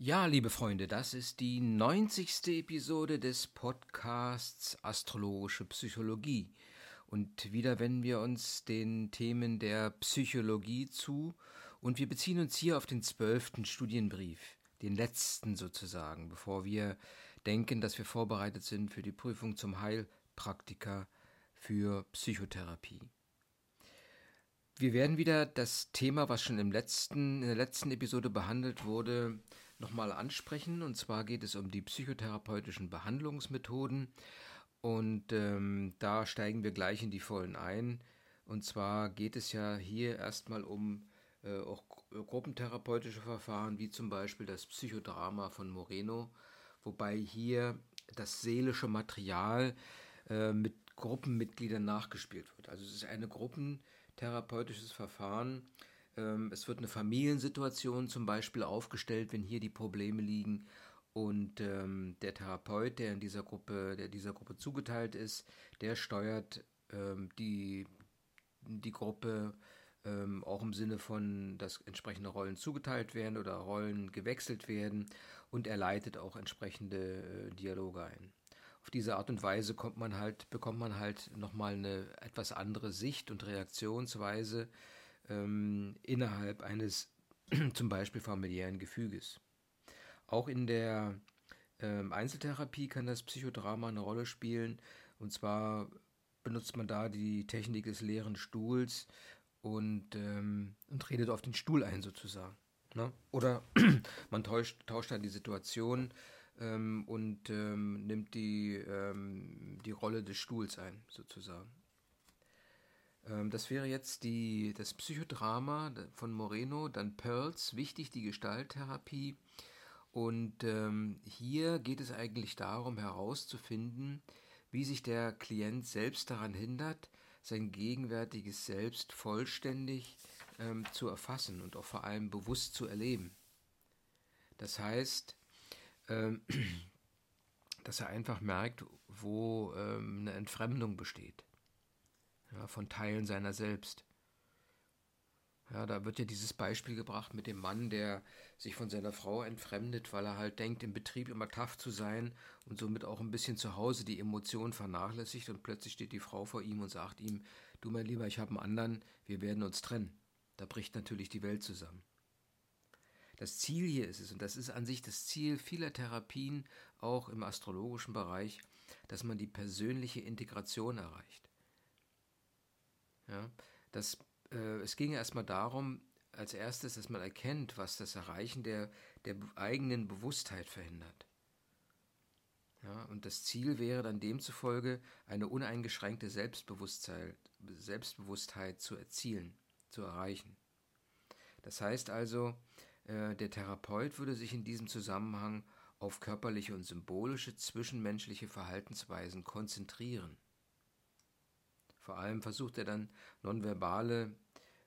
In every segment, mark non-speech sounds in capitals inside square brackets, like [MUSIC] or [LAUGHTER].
Ja, liebe Freunde, das ist die 90. Episode des Podcasts Astrologische Psychologie. Und wieder wenden wir uns den Themen der Psychologie zu und wir beziehen uns hier auf den zwölften Studienbrief, den letzten sozusagen, bevor wir denken, dass wir vorbereitet sind für die Prüfung zum Heilpraktiker für Psychotherapie. Wir werden wieder das Thema, was schon im letzten, in der letzten Episode behandelt wurde, nochmal ansprechen. Und zwar geht es um die psychotherapeutischen Behandlungsmethoden. Und ähm, da steigen wir gleich in die Vollen ein. Und zwar geht es ja hier erstmal um äh, auch gruppentherapeutische Verfahren, wie zum Beispiel das Psychodrama von Moreno, wobei hier das seelische Material äh, mit Gruppenmitgliedern nachgespielt wird. Also es ist ein gruppentherapeutisches Verfahren, es wird eine Familiensituation zum Beispiel aufgestellt, wenn hier die Probleme liegen. Und ähm, der Therapeut, der in dieser Gruppe, der dieser Gruppe zugeteilt ist, der steuert ähm, die, die Gruppe ähm, auch im Sinne von, dass entsprechende Rollen zugeteilt werden oder Rollen gewechselt werden und er leitet auch entsprechende äh, Dialoge ein. Auf diese Art und Weise kommt man halt, bekommt man halt nochmal eine etwas andere Sicht und Reaktionsweise ähm, innerhalb eines [CLEARS THROAT] zum Beispiel familiären Gefüges. Auch in der ähm, Einzeltherapie kann das Psychodrama eine Rolle spielen. Und zwar benutzt man da die Technik des leeren Stuhls und, ähm, und redet auf den Stuhl ein sozusagen. Ne? Oder [CLEARS THROAT] man tauscht, tauscht dann die Situation ähm, und ähm, nimmt die, ähm, die Rolle des Stuhls ein sozusagen. Ähm, das wäre jetzt die, das Psychodrama von Moreno, dann Pearls, wichtig die Gestalttherapie. Und ähm, hier geht es eigentlich darum herauszufinden, wie sich der Klient selbst daran hindert, sein gegenwärtiges Selbst vollständig ähm, zu erfassen und auch vor allem bewusst zu erleben. Das heißt, ähm, [CLEARS THROAT] dass er einfach merkt, wo ähm, eine Entfremdung besteht ja, von Teilen seiner selbst. Ja, da wird ja dieses Beispiel gebracht mit dem Mann, der sich von seiner Frau entfremdet, weil er halt denkt, im Betrieb immer tough zu sein und somit auch ein bisschen zu Hause die Emotionen vernachlässigt und plötzlich steht die Frau vor ihm und sagt ihm, du mein Lieber, ich habe einen anderen, wir werden uns trennen. Da bricht natürlich die Welt zusammen. Das Ziel hier ist es, und das ist an sich das Ziel vieler Therapien, auch im astrologischen Bereich, dass man die persönliche Integration erreicht. Ja, das, äh, es ging erstmal darum, als erstes, dass man erkennt, was das Erreichen der, der eigenen Bewusstheit verhindert. Ja, und das Ziel wäre dann demzufolge, eine uneingeschränkte Selbstbewusstheit, Selbstbewusstheit zu erzielen, zu erreichen. Das heißt also, äh, der Therapeut würde sich in diesem Zusammenhang auf körperliche und symbolische zwischenmenschliche Verhaltensweisen konzentrieren. Vor allem versucht er dann nonverbale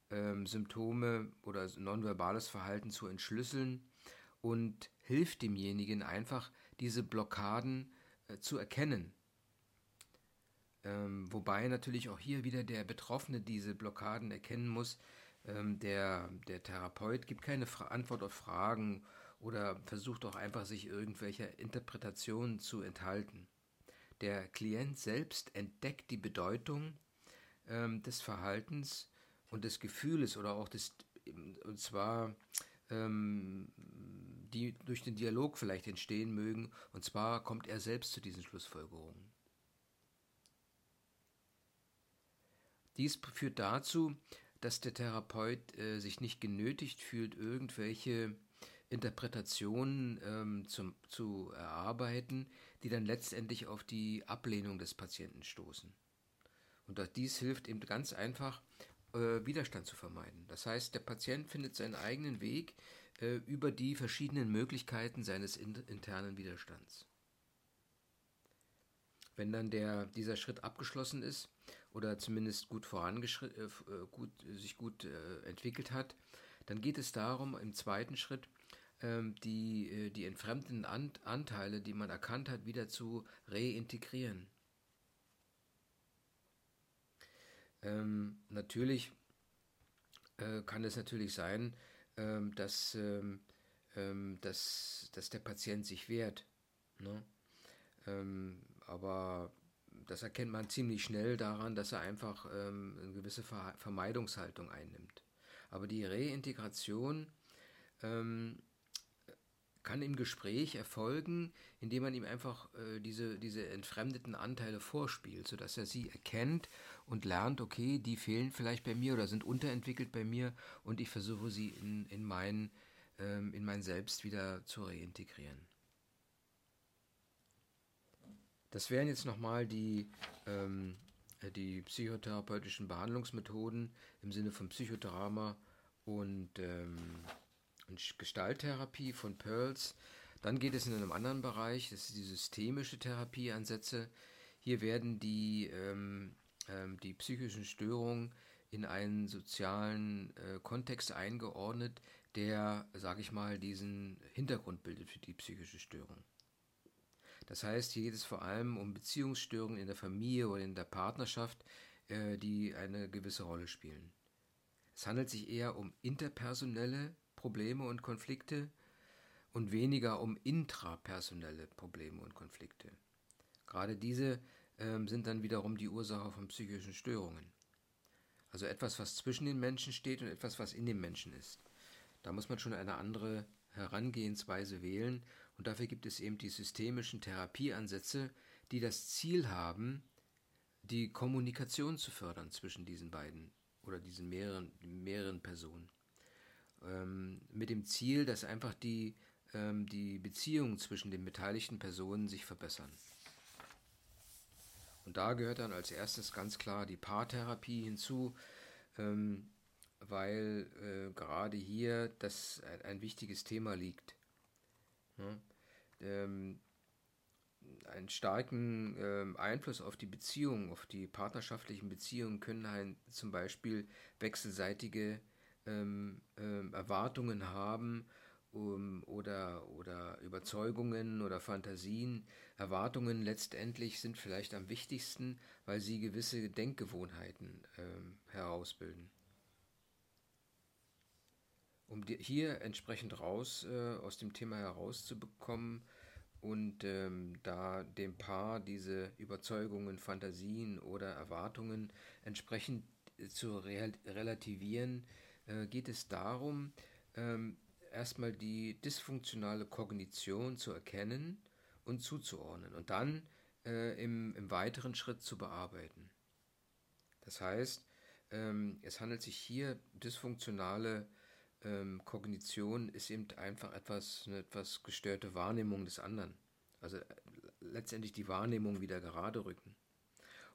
ähm, Symptome oder nonverbales Verhalten zu entschlüsseln und hilft demjenigen einfach, diese Blockaden äh, zu erkennen. Ähm, wobei natürlich auch hier wieder der Betroffene diese Blockaden erkennen muss. Ähm, der, der Therapeut gibt keine Fra Antwort auf Fragen oder versucht auch einfach, sich irgendwelcher Interpretationen zu enthalten. Der Klient selbst entdeckt die Bedeutung ähm, des Verhaltens und des Gefühles oder auch des, und zwar ähm, die durch den Dialog vielleicht entstehen mögen, und zwar kommt er selbst zu diesen Schlussfolgerungen. Dies führt dazu, dass der Therapeut äh, sich nicht genötigt fühlt, irgendwelche Interpretationen ähm, zum, zu erarbeiten, die dann letztendlich auf die Ablehnung des Patienten stoßen. Und dies hilft eben ganz einfach, äh, Widerstand zu vermeiden. Das heißt, der Patient findet seinen eigenen Weg äh, über die verschiedenen Möglichkeiten seines in, internen Widerstands. Wenn dann der, dieser Schritt abgeschlossen ist oder zumindest gut, äh, gut sich gut entwickelt hat, dann geht es darum, im zweiten Schritt ähm, die, die entfremdeten Anteile, die man erkannt hat, wieder zu reintegrieren. Ähm, natürlich äh, kann es natürlich sein, ähm, dass, ähm, ähm, dass, dass der Patient sich wehrt. Ne? Ähm, aber das erkennt man ziemlich schnell daran, dass er einfach ähm, eine gewisse Ver Vermeidungshaltung einnimmt. Aber die Reintegration kann im Gespräch erfolgen, indem man ihm einfach äh, diese, diese entfremdeten Anteile vorspielt, sodass er sie erkennt und lernt, okay, die fehlen vielleicht bei mir oder sind unterentwickelt bei mir und ich versuche sie in, in, mein, ähm, in mein Selbst wieder zu reintegrieren. Das wären jetzt nochmal die, ähm, die psychotherapeutischen Behandlungsmethoden im Sinne von Psychodrama und ähm, und Gestalttherapie von Pearls. Dann geht es in einem anderen Bereich, das ist die systemische Therapieansätze. Hier werden die, ähm, ähm, die psychischen Störungen in einen sozialen äh, Kontext eingeordnet, der, sage ich mal, diesen Hintergrund bildet für die psychische Störung. Das heißt, hier geht es vor allem um Beziehungsstörungen in der Familie oder in der Partnerschaft, äh, die eine gewisse Rolle spielen. Es handelt sich eher um interpersonelle Probleme und Konflikte und weniger um intrapersonelle Probleme und Konflikte. Gerade diese ähm, sind dann wiederum die Ursache von psychischen Störungen. Also etwas, was zwischen den Menschen steht und etwas, was in dem Menschen ist. Da muss man schon eine andere Herangehensweise wählen und dafür gibt es eben die systemischen Therapieansätze, die das Ziel haben, die Kommunikation zu fördern zwischen diesen beiden oder diesen mehreren, mehreren Personen ähm, mit dem Ziel, dass einfach die, ähm, die Beziehungen zwischen den beteiligten Personen sich verbessern. Und da gehört dann als erstes ganz klar die Paartherapie hinzu, ähm, weil äh, gerade hier das ein, ein, wichtiges Thema liegt. Ja? Ähm, einen starken äh, Einfluss auf die Beziehungen, auf die partnerschaftlichen Beziehungen können halt zum Beispiel wechselseitige ähm, ähm, Erwartungen haben um, oder, oder Überzeugungen oder Fantasien. Erwartungen letztendlich sind vielleicht am wichtigsten, weil sie gewisse Denkgewohnheiten ähm, herausbilden. Um die, hier entsprechend raus äh, aus dem Thema herauszubekommen und ähm, da dem Paar diese Überzeugungen, Fantasien oder Erwartungen entsprechend äh, zu relativieren, äh, geht es darum, ähm, erstmal die dysfunktionale Kognition zu erkennen und zuzuordnen und dann äh, im, im, weiteren Schritt zu bearbeiten. Das heißt, ähm, es handelt sich hier dysfunktionale ähm, Kognition ist eben einfach etwas, eine etwas gestörte Wahrnehmung des anderen. Also äh, letztendlich die Wahrnehmung wieder gerade rücken.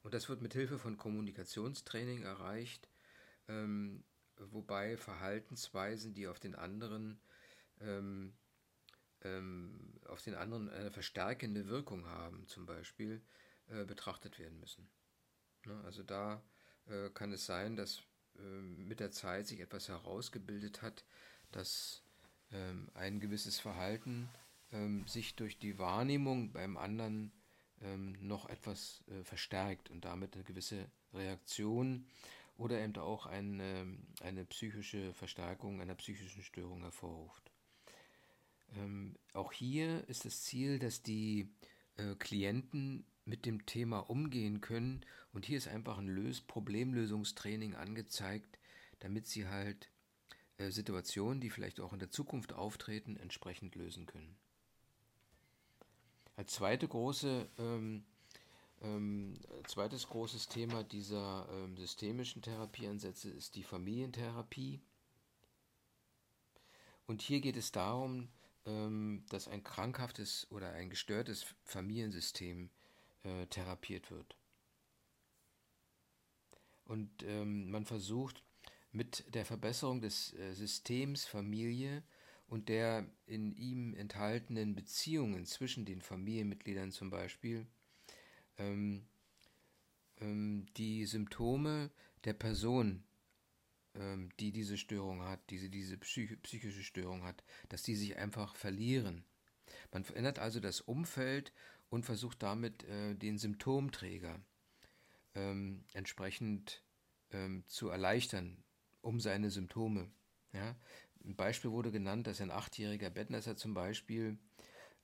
Und das wird mit Hilfe von Kommunikationstraining erreicht, ähm, wobei Verhaltensweisen, die auf den anderen ähm, ähm, auf den anderen eine verstärkende Wirkung haben, zum Beispiel, äh, betrachtet werden müssen. Ne? Also da äh, kann es sein, dass äh, mit der Zeit sich etwas herausgebildet hat, dass ähm, ein gewisses Verhalten ähm, sich durch die Wahrnehmung beim anderen ähm, noch etwas äh, verstärkt und damit eine gewisse Reaktion oder eben auch eine, eine psychische Verstärkung einer psychischen Störung hervorruft. Ähm, auch hier ist das Ziel, dass die äh, Klienten mit dem Thema umgehen können und hier ist einfach ein Lös Problemlösungstraining angezeigt, damit sie halt äh, Situationen, die vielleicht auch in der Zukunft auftreten, entsprechend lösen können. Als zweite große ähm, ähm, zweites großes Thema dieser ähm, systemischen Therapieansätze ist die Familientherapie. Und hier geht es darum, ähm, dass ein krankhaftes oder ein gestörtes Familiensystem äh, therapiert wird. Und ähm, man versucht mit der Verbesserung des äh, Systems Familie und der in ihm enthaltenen Beziehungen zwischen den Familienmitgliedern zum Beispiel ähm, ähm, die Symptome der Person, ähm, die diese Störung hat, diese, diese psych psychische Störung hat, dass die sich einfach verlieren. Man verändert also das Umfeld und versucht damit äh, den Symptomträger ähm, entsprechend ähm, zu erleichtern, um seine Symptome. Ja? ein Beispiel wurde genannt, dass ein achtjähriger Bettnässer zum Beispiel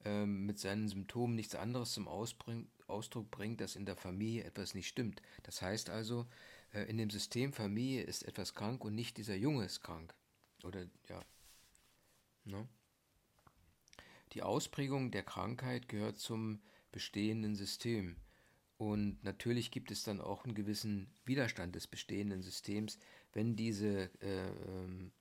ähm, mit seinen Symptomen nichts anderes zum Ausbring, Ausdruck bringt, dass in der Familie etwas nicht stimmt. Das heißt also, äh, in dem System Familie ist etwas krank und nicht dieser Junge ist krank. Oder ja. Ne? Die Ausprägung der Krankheit gehört zum bestehenden System. Und natürlich gibt es dann auch einen gewissen Widerstand des bestehenden Systems, wenn diese, äh, ähm,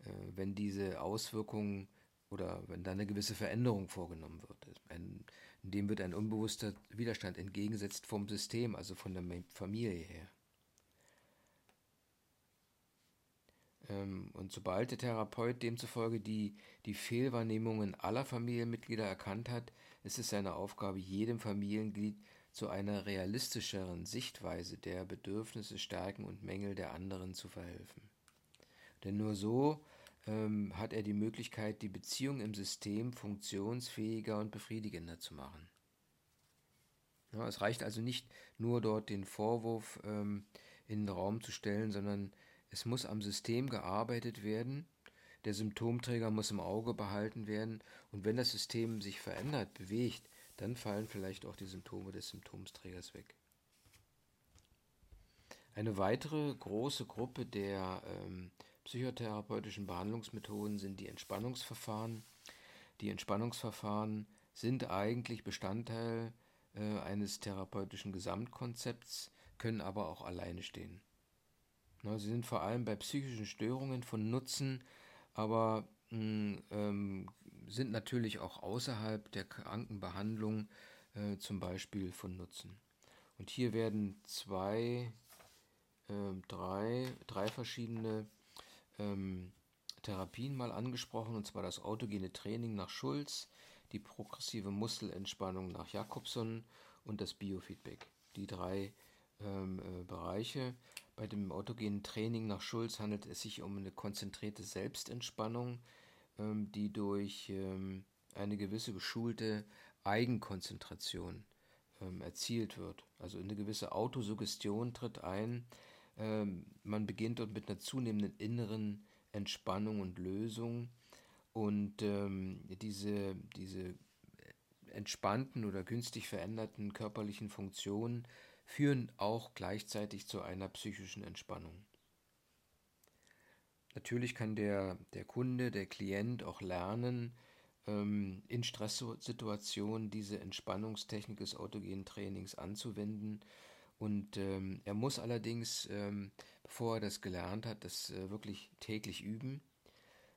äh, wenn diese Auswirkungen oder wenn da eine gewisse Veränderung vorgenommen wird. Ein, dem wird ein unbewusster Widerstand entgegengesetzt vom System, also von der Familie her. Ähm, und sobald der Therapeut demzufolge die, die Fehlwahrnehmungen aller Familienmitglieder erkannt hat, ist es seine Aufgabe, jedem Familienglied zu einer realistischeren Sichtweise der Bedürfnisse, Stärken und Mängel der anderen zu verhelfen. Denn nur so ähm, hat er die Möglichkeit, die Beziehung im System funktionsfähiger und befriedigender zu machen. Ja, es reicht also nicht nur dort den Vorwurf ähm, in den Raum zu stellen, sondern es muss am System gearbeitet werden, der Symptomträger muss im Auge behalten werden und wenn das System sich verändert, bewegt, dann fallen vielleicht auch die Symptome des Symptomträgers weg. Eine weitere große Gruppe der ähm, psychotherapeutischen Behandlungsmethoden sind die Entspannungsverfahren. Die Entspannungsverfahren sind eigentlich Bestandteil äh, eines therapeutischen Gesamtkonzepts, können aber auch alleine stehen. Ne, sie sind vor allem bei psychischen Störungen von Nutzen, aber mh, hm, ähm, sind natürlich auch außerhalb der Krankenbehandlung äh, zum Beispiel von Nutzen. Und hier werden zwei, äh, drei, drei verschiedene ähm, Therapien mal angesprochen, und zwar das autogene Training nach Schulz, die progressive Muskelentspannung nach Jakobson und das Biofeedback. Die drei ähm, äh, Bereiche. Bei dem autogenen Training nach Schulz handelt es sich um eine konzentrierte Selbstentspannung, ähm, die durch ähm, eine gewisse geschulte Eigenkonzentration ähm, erzielt wird. Also eine gewisse Autosuggestion tritt ein. Ähm, man beginnt dort mit einer zunehmenden inneren Entspannung und Lösung. Und ähm, diese, diese entspannten oder günstig veränderten körperlichen Funktionen führen auch gleichzeitig zu einer psychischen Entspannung. Natürlich kann der, der Kunde, der Klient auch lernen, ähm, in Stresssituationen diese Entspannungstechnik des autogenen Trainings anzuwenden. Und ähm, er muss allerdings, ähm, bevor er das gelernt hat, das äh, wirklich täglich üben.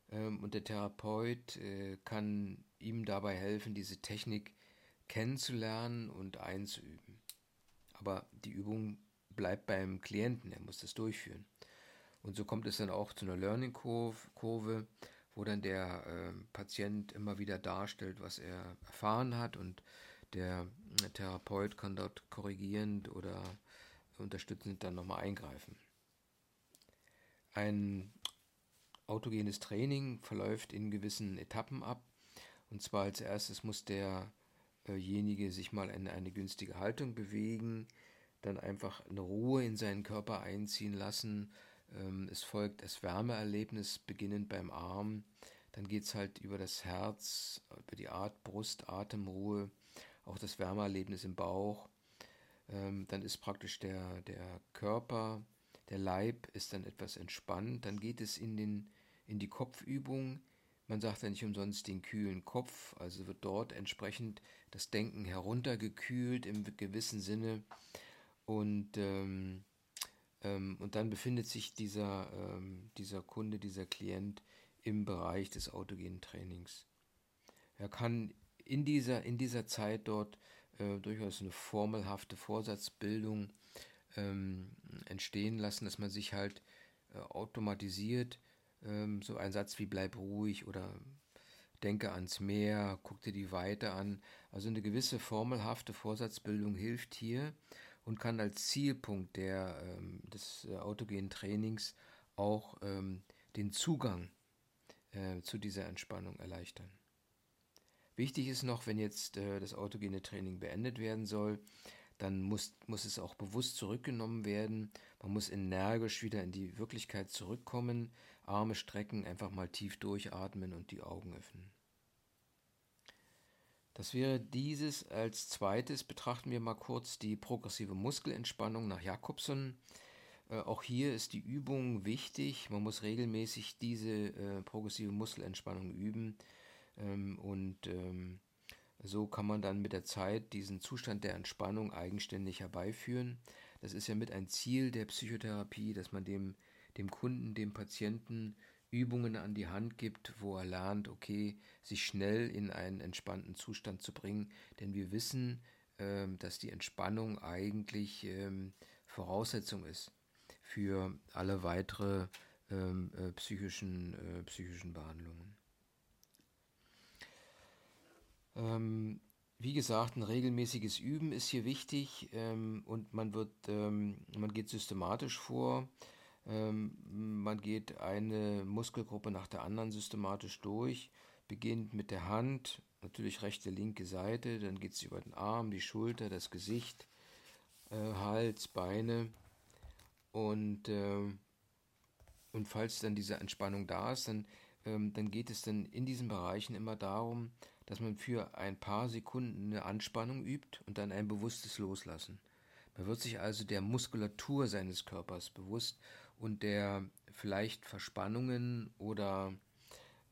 Ähm, und der Therapeut äh, kann ihm dabei helfen, diese Technik kennenzulernen und einzuüben. Aber die Übung bleibt beim Klienten, er muss das durchführen. Und so kommt es dann auch zu einer Learning-Kurve, wo dann der äh, Patient immer wieder darstellt, was er erfahren hat und der äh, Therapeut kann dort korrigierend oder unterstützend dann nochmal eingreifen. Ein autogenes Training verläuft in gewissen Etappen ab. Und zwar als erstes muss der derjenige sich mal in eine günstige Haltung bewegen, dann einfach eine Ruhe in seinen Körper einziehen lassen. Ähm, es folgt das Wärmeerlebnis beginnend beim Arm. Dann geht es halt über das Herz, über die Art, Brust, Atemruhe, auch das Wärmeerlebnis im Bauch. Ähm, dann ist praktisch der, der Körper, der Leib ist dann etwas entspannt. Dann geht es in, den, in die Kopfübung, man sagt ja nicht umsonst den kühlen Kopf, also wird dort entsprechend das Denken heruntergekühlt im gewissen Sinne. Und, ähm, ähm, und dann befindet sich dieser, ähm, dieser Kunde, dieser Klient im Bereich des autogenen Trainings. Er kann in dieser, in dieser Zeit dort äh, durchaus eine formelhafte Vorsatzbildung ähm, entstehen lassen, dass man sich halt äh, automatisiert ähm, so ein Satz wie bleib ruhig oder denke ans Meer, guck dir die Weite an. Also eine gewisse formelhafte Vorsatzbildung hilft hier und kann als Zielpunkt der, ähm, des äh, autogenen Trainings auch ähm, den Zugang äh, zu dieser Entspannung erleichtern. Wichtig ist noch, wenn jetzt äh, das autogene Training beendet werden soll, dann muss, muss es auch bewusst zurückgenommen werden. Man muss energisch wieder in die Wirklichkeit zurückkommen, Arme strecken, einfach mal tief durchatmen und die Augen öffnen. Das wäre dieses. Als zweites betrachten wir mal kurz die progressive Muskelentspannung nach Jakobson. Äh, auch hier ist die Übung wichtig. Man muss regelmäßig diese äh, progressive Muskelentspannung üben. Ähm, und ähm, so kann man dann mit der Zeit diesen Zustand der Entspannung eigenständig herbeiführen. Das ist ja mit ein Ziel der Psychotherapie, dass man dem, dem Kunden, dem Patienten Übungen an die Hand gibt, wo er lernt, okay, sich schnell in einen entspannten Zustand zu bringen. Denn wir wissen, ähm, dass die Entspannung eigentlich ähm, Voraussetzung ist für alle weitere ähm, äh, psychischen, äh, psychischen Behandlungen. Ähm, wie gesagt, ein regelmäßiges Üben ist hier wichtig ähm, und man wird, ähm, man geht systematisch vor. Ähm, man geht eine Muskelgruppe nach der anderen systematisch durch, beginnt mit der Hand, natürlich rechte, linke Seite, dann geht es über den Arm, die Schulter, das Gesicht, äh, Hals, Beine und, äh, und falls dann diese Entspannung da ist, dann, ähm, dann geht es dann in diesen Bereichen immer darum, dass man für ein paar Sekunden eine Anspannung übt und dann ein bewusstes Loslassen. Man wird sich also der Muskulatur seines Körpers bewusst und der vielleicht Verspannungen oder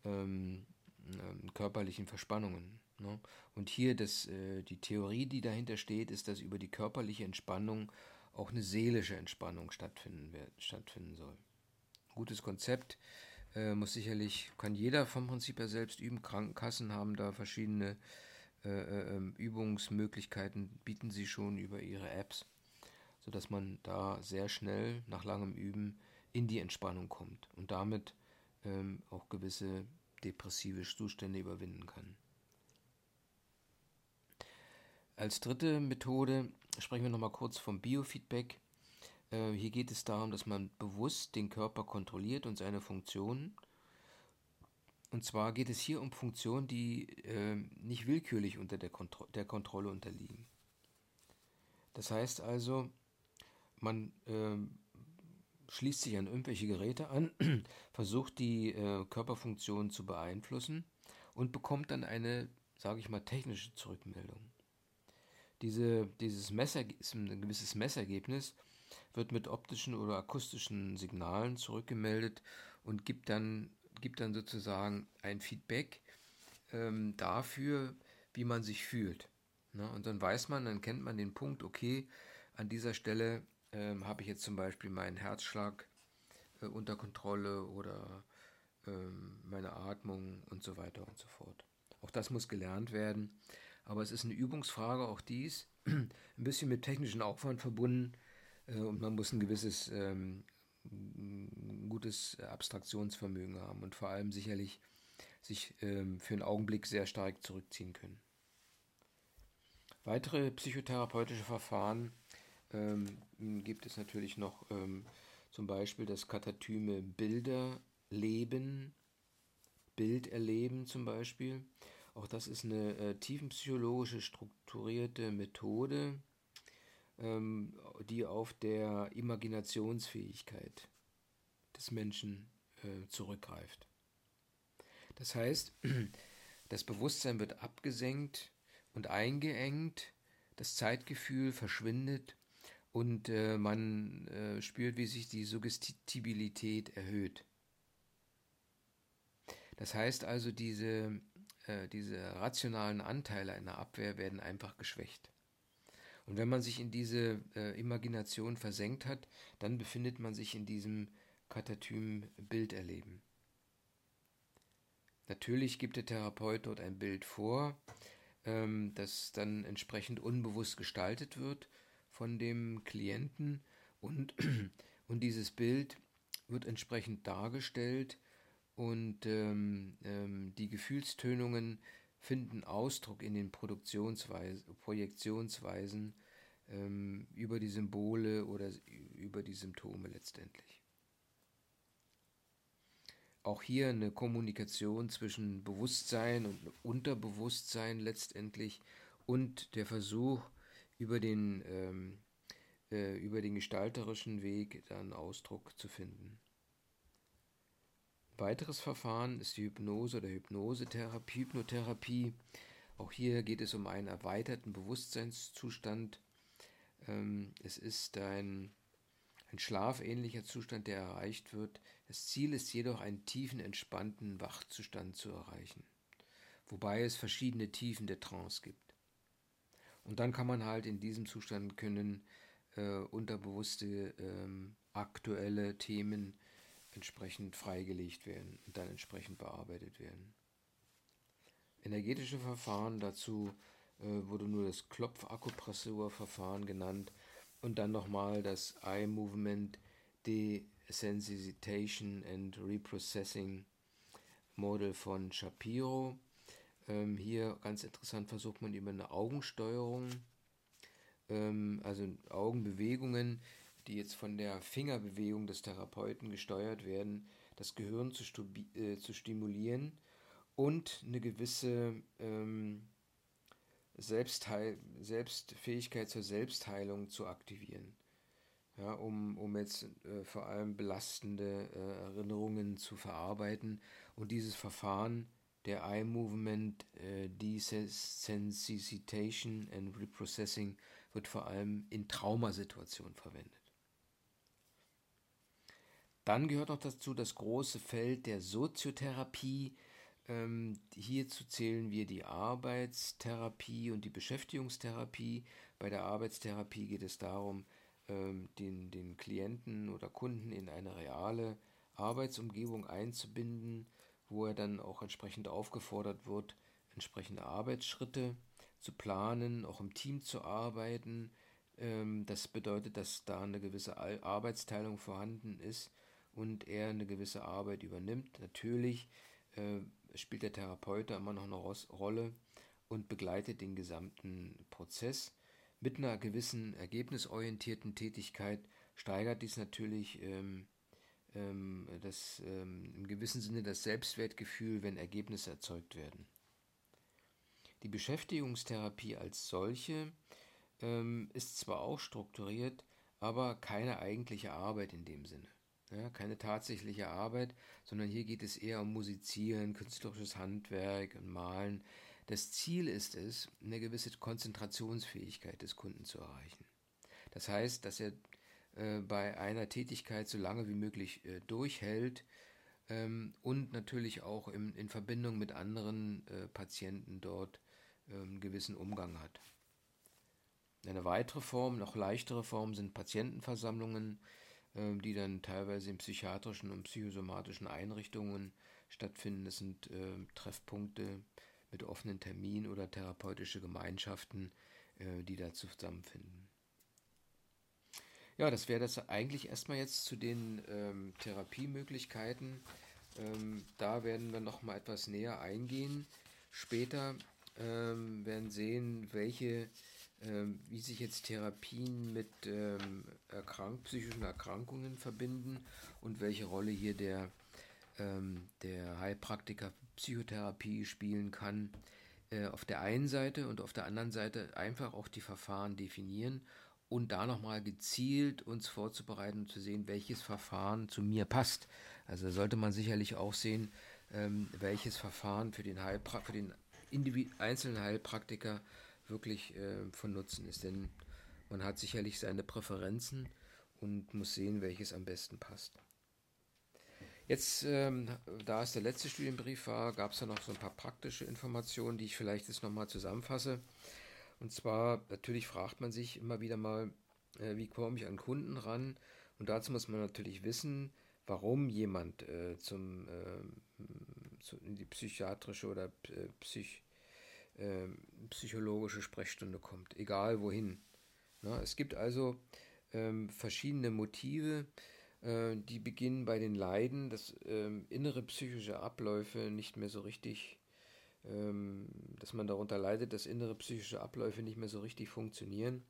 ähm, äh, körperlichen Verspannungen. Ne? Und hier das, äh, die Theorie, die dahinter steht, ist, dass über die körperliche Entspannung auch eine seelische Entspannung stattfinden, wird, stattfinden soll. Gutes Konzept, äh, muss sicherlich, kann jeder vom Prinzip her selbst üben. Krankenkassen haben da verschiedene äh, äh, ähm, Übungsmöglichkeiten, bieten sie schon über ihre Apps sodass man da sehr schnell nach langem Üben in die Entspannung kommt und damit ähm, auch gewisse depressive Zustände überwinden kann. Als dritte Methode sprechen wir nochmal kurz vom Biofeedback. Äh, hier geht es darum, dass man bewusst den Körper kontrolliert und seine Funktionen. Und zwar geht es hier um Funktionen, die äh, nicht willkürlich unter der, Kontro der Kontrolle unterliegen. Das heißt also, man äh, schließt sich an irgendwelche Geräte an, [CLEARS THROAT] versucht die äh, Körperfunktion zu beeinflussen und bekommt dann eine, sage ich mal, technische Zurückmeldung. Diese, dieses Messer, ein gewisses Messergebnis wird mit optischen oder akustischen Signalen zurückgemeldet und gibt dann, gibt dann sozusagen ein Feedback ähm, dafür, wie man sich fühlt. Ne? Und dann weiß man, dann kennt man den Punkt, okay, an dieser Stelle ähm, habe ich jetzt zum Beispiel meinen Herzschlag äh, unter Kontrolle oder ähm, meine Atmung und so weiter und so fort. Auch das muss gelernt werden. Aber es ist eine Übungsfrage, auch dies, [CLEARS THROAT] ein bisschen mit technischem Aufwand verbunden äh, und man muss ein gewisses ähm, gutes Abstraktionsvermögen haben und vor allem sicherlich sich ähm, für einen Augenblick sehr stark zurückziehen können. Weitere psychotherapeutische Verfahren ähm, gibt es natürlich noch ähm, zum Beispiel das Katatyme Bilder leben, Bild erleben zum Beispiel. Auch das ist eine äh, tiefenpsychologische strukturierte Methode, ähm, die auf der Imaginationsfähigkeit des Menschen äh, zurückgreift. Das heißt, [CLEARS THROAT] das Bewusstsein wird abgesenkt und eingeengt, das Zeitgefühl verschwindet und äh, man äh, spürt, wie sich die Suggestibilität erhöht. Das heißt also, diese, äh, diese rationalen Anteile einer Abwehr werden einfach geschwächt. Und wenn man sich in diese äh, Imagination versenkt hat, dann befindet man sich in diesem Katatym-Bilderleben. Natürlich gibt der Therapeut dort ein Bild vor, ähm, das dann entsprechend unbewusst gestaltet wird von dem Klienten und, [CLEARS THROAT] und dieses Bild wird entsprechend dargestellt und ähm, ähm, die Gefühlstönungen finden Ausdruck in den Projektionsweisen ähm, über die Symbole oder über die Symptome letztendlich. Auch hier eine Kommunikation zwischen Bewusstsein und Unterbewusstsein letztendlich und der Versuch, über den, ähm, äh, über den gestalterischen Weg dann Ausdruck zu finden. Weiteres Verfahren ist die Hypnose oder Hypnosetherapie, Hypnotherapie. Auch hier geht es um einen erweiterten Bewusstseinszustand. Ähm, es ist ein, ein schlafähnlicher Zustand, der erreicht wird. Das Ziel ist jedoch, einen tiefen, entspannten Wachzustand zu erreichen. Wobei es verschiedene Tiefen der Trance gibt. Und dann kann man halt in diesem Zustand können äh, unterbewusste ähm, aktuelle Themen entsprechend freigelegt werden und dann entsprechend bearbeitet werden. Energetische Verfahren, dazu äh, wurde nur das Klopfakupressurverfahren genannt und dann nochmal das Eye Movement Desensitization and Reprocessing Model von Shapiro. Ähm, hier ganz interessant versucht man über eine Augensteuerung, ähm, also Augenbewegungen, die jetzt von der Fingerbewegung des Therapeuten gesteuert werden, das Gehirn zu, äh, zu stimulieren und eine gewisse ähm, Selbstheil Selbstfähigkeit zur Selbstheilung zu aktivieren. Ja, um, um jetzt äh, vor allem belastende äh, Erinnerungen zu verarbeiten. Und dieses Verfahren der Eye Movement äh, Desensitization and Reprocessing wird vor allem in Traumasituationen verwendet. Dann gehört noch dazu das große Feld der Soziotherapie. Ähm, hierzu zählen wir die Arbeitstherapie und die Beschäftigungstherapie. Bei der Arbeitstherapie geht es darum, ähm, den, den Klienten oder Kunden in eine reale Arbeitsumgebung einzubinden, wo er dann auch entsprechend aufgefordert wird, entsprechende Arbeitsschritte zu planen, auch im Team zu arbeiten. Ähm, das bedeutet, dass da eine gewisse Arbeitsteilung vorhanden ist und er eine gewisse Arbeit übernimmt. Natürlich äh, spielt der Therapeut da immer noch eine Rolle und begleitet den gesamten Prozess. Mit einer gewissen ergebnisorientierten Tätigkeit steigert dies natürlich ähm, ähm, das, ähm, im gewissen Sinne das Selbstwertgefühl, wenn Ergebnisse erzeugt werden. Die Beschäftigungstherapie als solche ähm, ist zwar auch strukturiert, aber keine eigentliche Arbeit in dem Sinne. Ja, keine tatsächliche Arbeit, sondern hier geht es eher um Musizieren, künstlerisches Handwerk und Malen. Das Ziel ist es, eine gewisse Konzentrationsfähigkeit des Kunden zu erreichen. Das heißt, dass er äh, bei einer Tätigkeit so lange wie möglich äh, durchhält ähm, und natürlich auch im, in Verbindung mit anderen äh, Patienten dort einen ähm, gewissen Umgang hat. Eine weitere Form, noch leichtere Form sind Patientenversammlungen, die dann teilweise in psychiatrischen und psychosomatischen Einrichtungen stattfinden. Das sind äh, Treffpunkte mit offenen Terminen oder therapeutische Gemeinschaften, äh, die da zusammenfinden. Ja, das wäre das eigentlich erstmal jetzt zu den ähm, Therapiemöglichkeiten. Ähm, da werden wir noch mal etwas näher eingehen. Später ähm, werden sehen, welche ähm, wie sich jetzt Therapien mit ähm, erkrank psychischen Erkrankungen verbinden und welche Rolle hier der, ähm, der Heilpraktiker Psychotherapie spielen kann. Äh, auf der einen Seite und auf der anderen Seite einfach auch die Verfahren definieren und da nochmal gezielt uns vorzubereiten und zu sehen, welches Verfahren zu mir passt. Also sollte man sicherlich auch sehen, ähm, welches Verfahren für den, Heilpra für den einzelnen Heilpraktiker wirklich äh, von Nutzen ist. Denn man hat sicherlich seine Präferenzen und muss sehen, welches am besten passt. Jetzt, ähm, da es der letzte Studienbrief war, gab es da noch so ein paar praktische Informationen, die ich vielleicht jetzt nochmal zusammenfasse. Und zwar, natürlich fragt man sich immer wieder mal, äh, wie komme ich an Kunden ran? Und dazu muss man natürlich wissen, warum jemand äh, zum, äh, zu, in die psychiatrische oder äh, psych, äh, psychologische Sprechstunde kommt, egal wohin. Na, es gibt also ähm, verschiedene Motive, äh, die beginnen bei den Leiden, dass ähm, innere psychische Abläufe nicht mehr so richtig, ähm, dass man darunter leidet, dass innere psychische Abläufe nicht mehr so richtig funktionieren,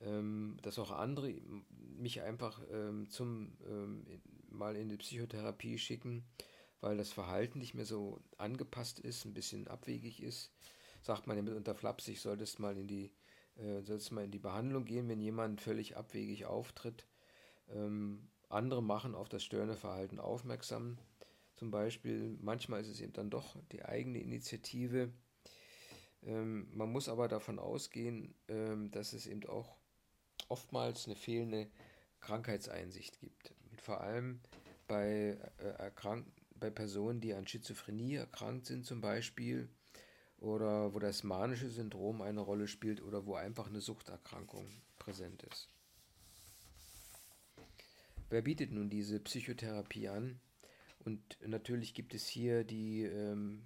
ähm, dass auch andere mich einfach ähm, zum ähm, mal in die Psychotherapie schicken, weil das Verhalten nicht mehr so angepasst ist, ein bisschen abwegig ist sagt man ja mitunter flapsig, solltest mal in die, äh, solltest mal in die Behandlung gehen, wenn jemand völlig abwegig auftritt. Ähm, andere machen auf das störende Verhalten aufmerksam, zum Beispiel. Manchmal ist es eben dann doch die eigene Initiative. Ähm, man muss aber davon ausgehen, ähm, dass es eben auch oftmals eine fehlende Krankheitseinsicht gibt. Und vor allem bei, äh, bei Personen, die an Schizophrenie erkrankt sind zum Beispiel oder wo das manische Syndrom eine Rolle spielt oder wo einfach eine Suchterkrankung präsent ist. Wer bietet nun diese Psychotherapie an? Und natürlich gibt es hier die, ähm,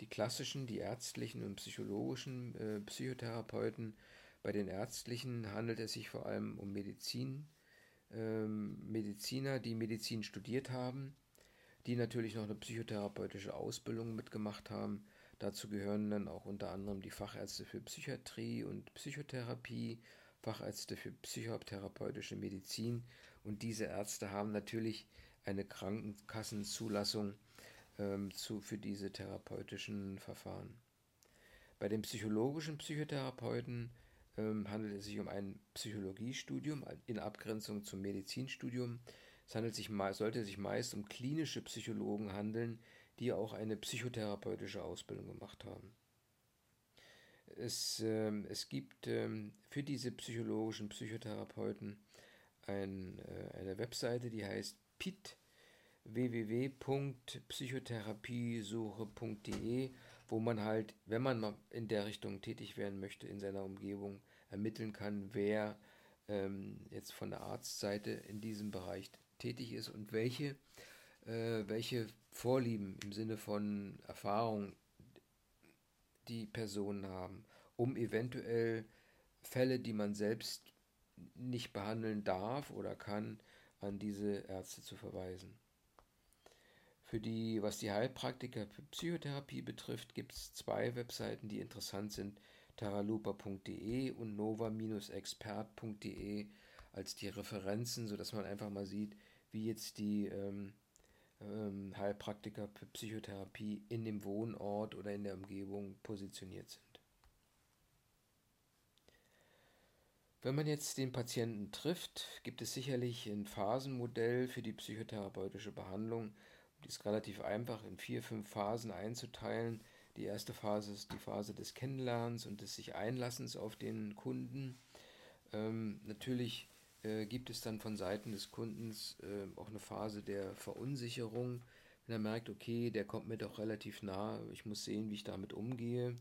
die klassischen, die ärztlichen und psychologischen äh, Psychotherapeuten. Bei den ärztlichen handelt es sich vor allem um Medizin, ähm, Mediziner, die Medizin studiert haben, die natürlich noch eine psychotherapeutische Ausbildung mitgemacht haben. Dazu gehören dann auch unter anderem die Fachärzte für Psychiatrie und Psychotherapie, Fachärzte für psychotherapeutische Medizin und diese Ärzte haben natürlich eine Krankenkassenzulassung ähm, zu, für diese therapeutischen Verfahren. Bei den psychologischen Psychotherapeuten ähm, handelt es sich um ein Psychologiestudium in Abgrenzung zum Medizinstudium. Es handelt sich, sollte sich meist um klinische Psychologen handeln, die auch eine psychotherapeutische Ausbildung gemacht haben. Es, ähm, es gibt ähm, für diese psychologischen Psychotherapeuten ein, äh, eine Webseite, die heißt PIT www.psychotherapiesuche.de, wo man halt, wenn man mal in der Richtung tätig werden möchte, in seiner Umgebung ermitteln kann, wer ähm, jetzt von der Arztseite in diesem Bereich tätig ist und welche, äh, welche Vorlieben im Sinne von Erfahrung die Personen haben, um eventuell Fälle, die man selbst nicht behandeln darf oder kann, an diese Ärzte zu verweisen. Für die, was die Heilpraktiker für Psychotherapie betrifft, gibt es zwei Webseiten, die interessant sind: taralupa.de und nova-expert.de als die Referenzen, sodass man einfach mal sieht, wie jetzt die ähm, ähm, Heilpraktiker für Psychotherapie in dem Wohnort oder in der Umgebung positioniert sind. Wenn man jetzt den Patienten trifft, gibt es sicherlich ein Phasenmodell für die psychotherapeutische Behandlung, die ist relativ einfach in vier, fünf Phasen einzuteilen. Die erste Phase ist die Phase des Kennenlernens und des sich Einlassens auf den Kunden. Ähm, natürlich äh, gibt es dann von Seiten des Kundens äh, auch eine Phase der Verunsicherung, wenn er merkt, okay, der kommt mir doch relativ nah, ich muss sehen, wie ich damit umgehe.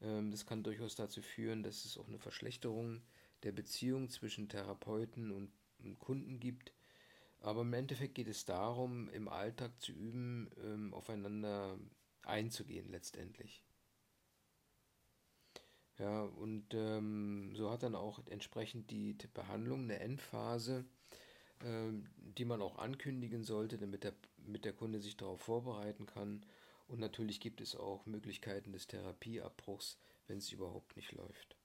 Ähm, das kann durchaus dazu führen, dass es auch eine Verschlechterung der Beziehung zwischen Therapeuten und, und Kunden gibt. Aber im Endeffekt geht es darum, im Alltag zu üben, ähm, aufeinander einzugehen letztendlich. Ja, und ähm, so hat dann auch entsprechend die Behandlung eine Endphase, ähm, die man auch ankündigen sollte, damit der, damit der Kunde sich darauf vorbereiten kann. Und natürlich gibt es auch Möglichkeiten des Therapieabbruchs, wenn es überhaupt nicht läuft.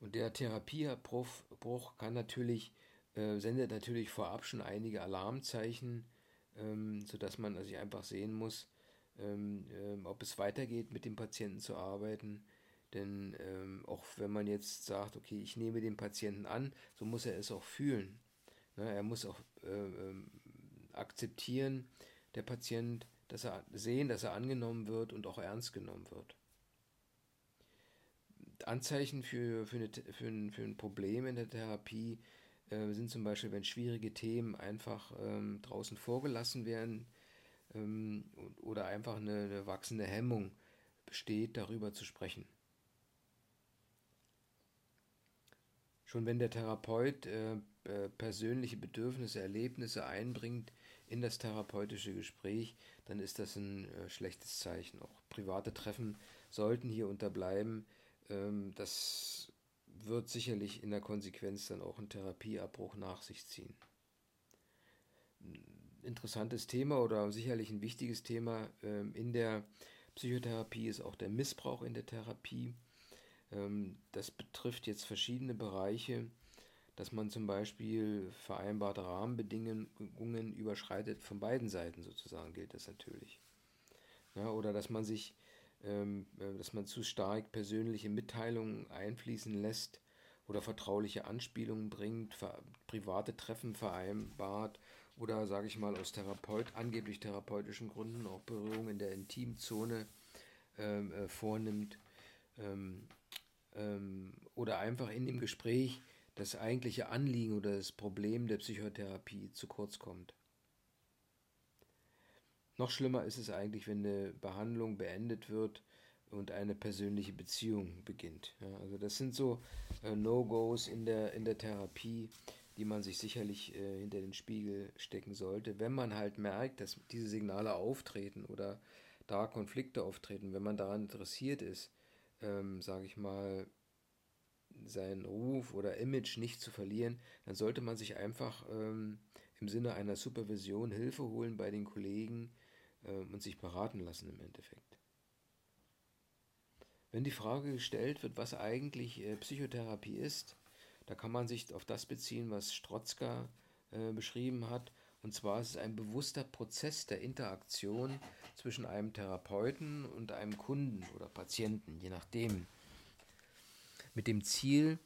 Und der Therapieabbruch kann natürlich äh, sendet natürlich vorab schon einige Alarmzeichen, ähm, sodass man also einfach sehen muss, ähm, ähm, ob es weitergeht, mit dem Patienten zu arbeiten. Denn ähm, auch wenn man jetzt sagt, okay, ich nehme den Patienten an, so muss er es auch fühlen. Ne, er muss auch äh, ähm, akzeptieren, der Patient, dass er sehen, dass er angenommen wird und auch ernst genommen wird. Anzeichen für, für, eine, für, ein, für ein Problem in der Therapie äh, sind zum Beispiel, wenn schwierige Themen einfach ähm, draußen vorgelassen werden ähm, oder einfach eine, eine wachsende Hemmung besteht, darüber zu sprechen. Schon wenn der Therapeut äh, äh, persönliche Bedürfnisse, Erlebnisse einbringt in das therapeutische Gespräch, dann ist das ein äh, schlechtes Zeichen. Auch private Treffen sollten hier unterbleiben. Ähm, das wird sicherlich in der Konsequenz dann auch einen Therapieabbruch nach sich ziehen. Interessantes Thema oder sicherlich ein wichtiges Thema ähm, in der Psychotherapie ist auch der Missbrauch in der Therapie. Ähm, das betrifft jetzt verschiedene Bereiche, dass man zum Beispiel vereinbarte Rahmenbedingungen überschreitet, von beiden Seiten sozusagen gilt das natürlich. Ja, oder dass man sich ähm, äh, dass man zu stark persönliche Mitteilungen einfließen lässt oder vertrauliche Anspielungen bringt, private Treffen vereinbart oder sage ich mal aus Therapeut, angeblich therapeutischen Gründen auch Berührung in der Intimzone ähm, äh, vornimmt ähm, ähm, oder einfach in dem Gespräch das eigentliche Anliegen oder das Problem der Psychotherapie zu kurz kommt. Noch schlimmer ist es eigentlich, wenn eine Behandlung beendet wird und eine persönliche Beziehung beginnt. Ja, also das sind so äh, No-Gos in der, in der Therapie, die man sich sicherlich äh, hinter den Spiegel stecken sollte, wenn man halt merkt, dass diese Signale auftreten oder da Konflikte auftreten, wenn man daran interessiert ist, ähm, sage ich mal, seinen Ruf oder Image nicht zu verlieren, dann sollte man sich einfach ähm, im Sinne einer Supervision Hilfe holen bei den Kollegen ähm, und sich beraten lassen im Endeffekt. Wenn die Frage gestellt wird, was eigentlich äh, Psychotherapie ist, da kann man sich auf das beziehen, was Strotzka äh, beschrieben hat. Und zwar ist es ein bewusster Prozess der Interaktion zwischen einem Therapeuten und einem Kunden oder Patienten, je nachdem. Mit dem Ziel,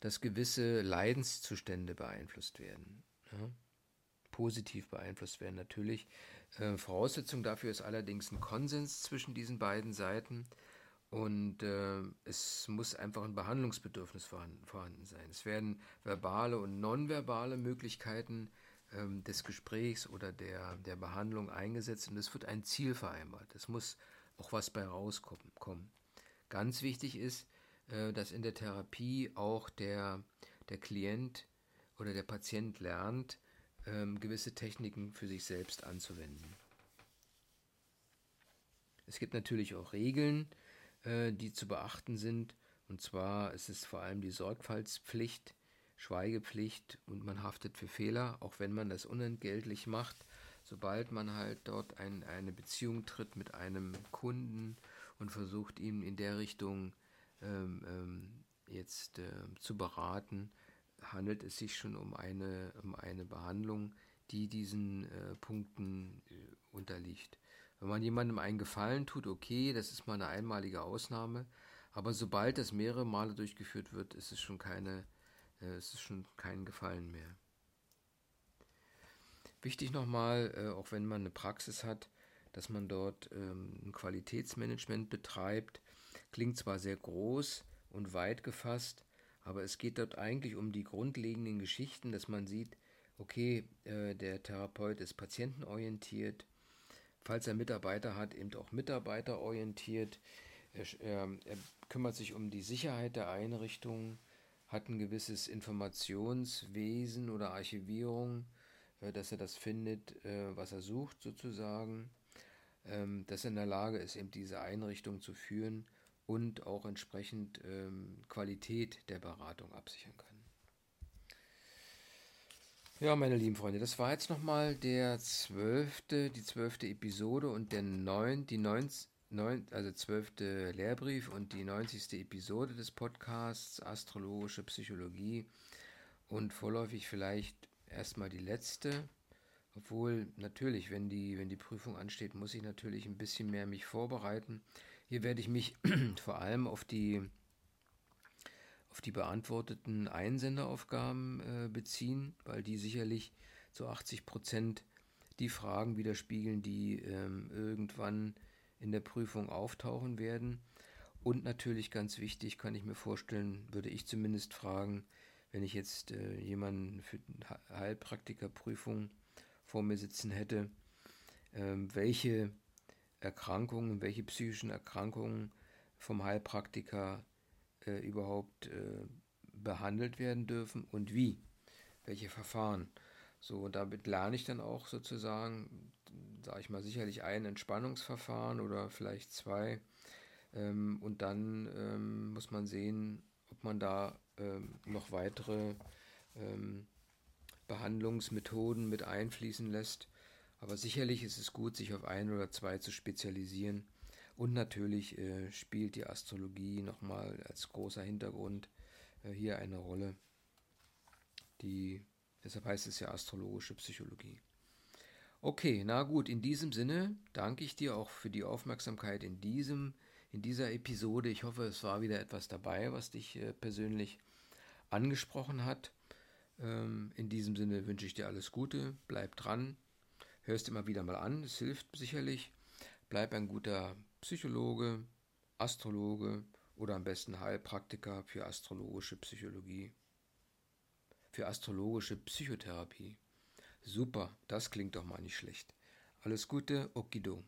dass gewisse Leidenszustände beeinflusst werden. Ja? Positiv beeinflusst werden natürlich. Äh, Voraussetzung dafür ist allerdings ein Konsens zwischen diesen beiden Seiten. Und äh, es muss einfach ein Behandlungsbedürfnis vorhanden, vorhanden, sein. Es werden verbale und nonverbale Möglichkeiten ähm, des Gesprächs oder der, der Behandlung eingesetzt und es wird ein Ziel vereinbart. Es muss auch was bei rauskommen. Ganz wichtig ist, äh, dass in der Therapie auch der, der Klient oder der Patient lernt, ähm, gewisse Techniken für sich selbst anzuwenden. Es gibt natürlich auch Regeln, äh, die zu beachten sind. Und zwar ist es vor allem die Sorgfaltspflicht, Schweigepflicht und man haftet für Fehler, auch wenn man das unentgeltlich macht. Sobald man halt dort ein, eine Beziehung tritt mit einem Kunden und versucht ihm in der Richtung ähm, ähm, jetzt äh, zu beraten, handelt es sich schon um eine, um eine Behandlung, die diesen äh, Punkten äh, unterliegt. Wenn man jemandem einen Gefallen tut, okay, das ist mal eine einmalige Ausnahme, aber sobald das mehrere Male durchgeführt wird, ist es schon keine, äh, ist es schon kein Gefallen mehr. Wichtig nochmal, äh, auch wenn man eine Praxis hat, dass man dort ähm, ein Qualitätsmanagement betreibt. Klingt zwar sehr groß und weit gefasst, aber es geht dort eigentlich um die grundlegenden Geschichten, dass man sieht, okay, äh, der Therapeut ist patientenorientiert, falls er Mitarbeiter hat, eben auch mitarbeiterorientiert. Er, er, er kümmert sich um die Sicherheit der Einrichtung, hat ein gewisses Informationswesen oder Archivierung, äh, dass er das findet, äh, was er sucht sozusagen, ähm, dass er in der Lage ist, eben diese Einrichtung zu führen und auch entsprechend ähm, Qualität der Beratung absichern kann. Ja, meine lieben Freunde, das war jetzt nochmal der zwölfte, die zwölfte Episode und der neun, die neun, neun, also zwölfte Lehrbrief und die neunzigste Episode des Podcasts Astrologische Psychologie und vorläufig vielleicht erstmal die letzte. Obwohl natürlich, wenn die, wenn die Prüfung ansteht, muss ich natürlich ein bisschen mehr mich vorbereiten. Hier werde ich mich [CLEARS THROAT] vor allem auf die auf die beantworteten Einsenderaufgaben äh, beziehen, weil die sicherlich zu 80 Prozent die Fragen widerspiegeln, die ähm, irgendwann in der Prüfung auftauchen werden. Und natürlich ganz wichtig, kann ich mir vorstellen, würde ich zumindest fragen, wenn ich jetzt äh, jemanden für Heilpraktikerprüfung vor mir sitzen hätte, äh, welche Erkrankungen, welche psychischen Erkrankungen vom Heilpraktiker äh, überhaupt äh, behandelt werden dürfen und wie, welche Verfahren. So, und damit lerne ich dann auch sozusagen, sage ich mal, sicherlich ein Entspannungsverfahren oder vielleicht zwei. Ähm, und dann ähm, muss man sehen, ob man da ähm, noch weitere ähm, Behandlungsmethoden mit einfließen lässt. Aber sicherlich ist es gut, sich auf ein oder zwei zu spezialisieren und natürlich äh, spielt die Astrologie nochmal als großer Hintergrund äh, hier eine Rolle. Die, Deshalb heißt es ja astrologische Psychologie. Okay, na gut, in diesem Sinne danke ich dir auch für die Aufmerksamkeit in diesem in dieser Episode. Ich hoffe, es war wieder etwas dabei, was dich äh, persönlich angesprochen hat. Ähm, in diesem Sinne wünsche ich dir alles Gute, bleib dran, hörst immer wieder mal an, es hilft sicherlich. Bleib ein guter Psychologe, Astrologe oder am besten Heilpraktiker für astrologische Psychologie für astrologische Psychotherapie. Super, das klingt doch mal nicht schlecht. Alles Gute, Okido.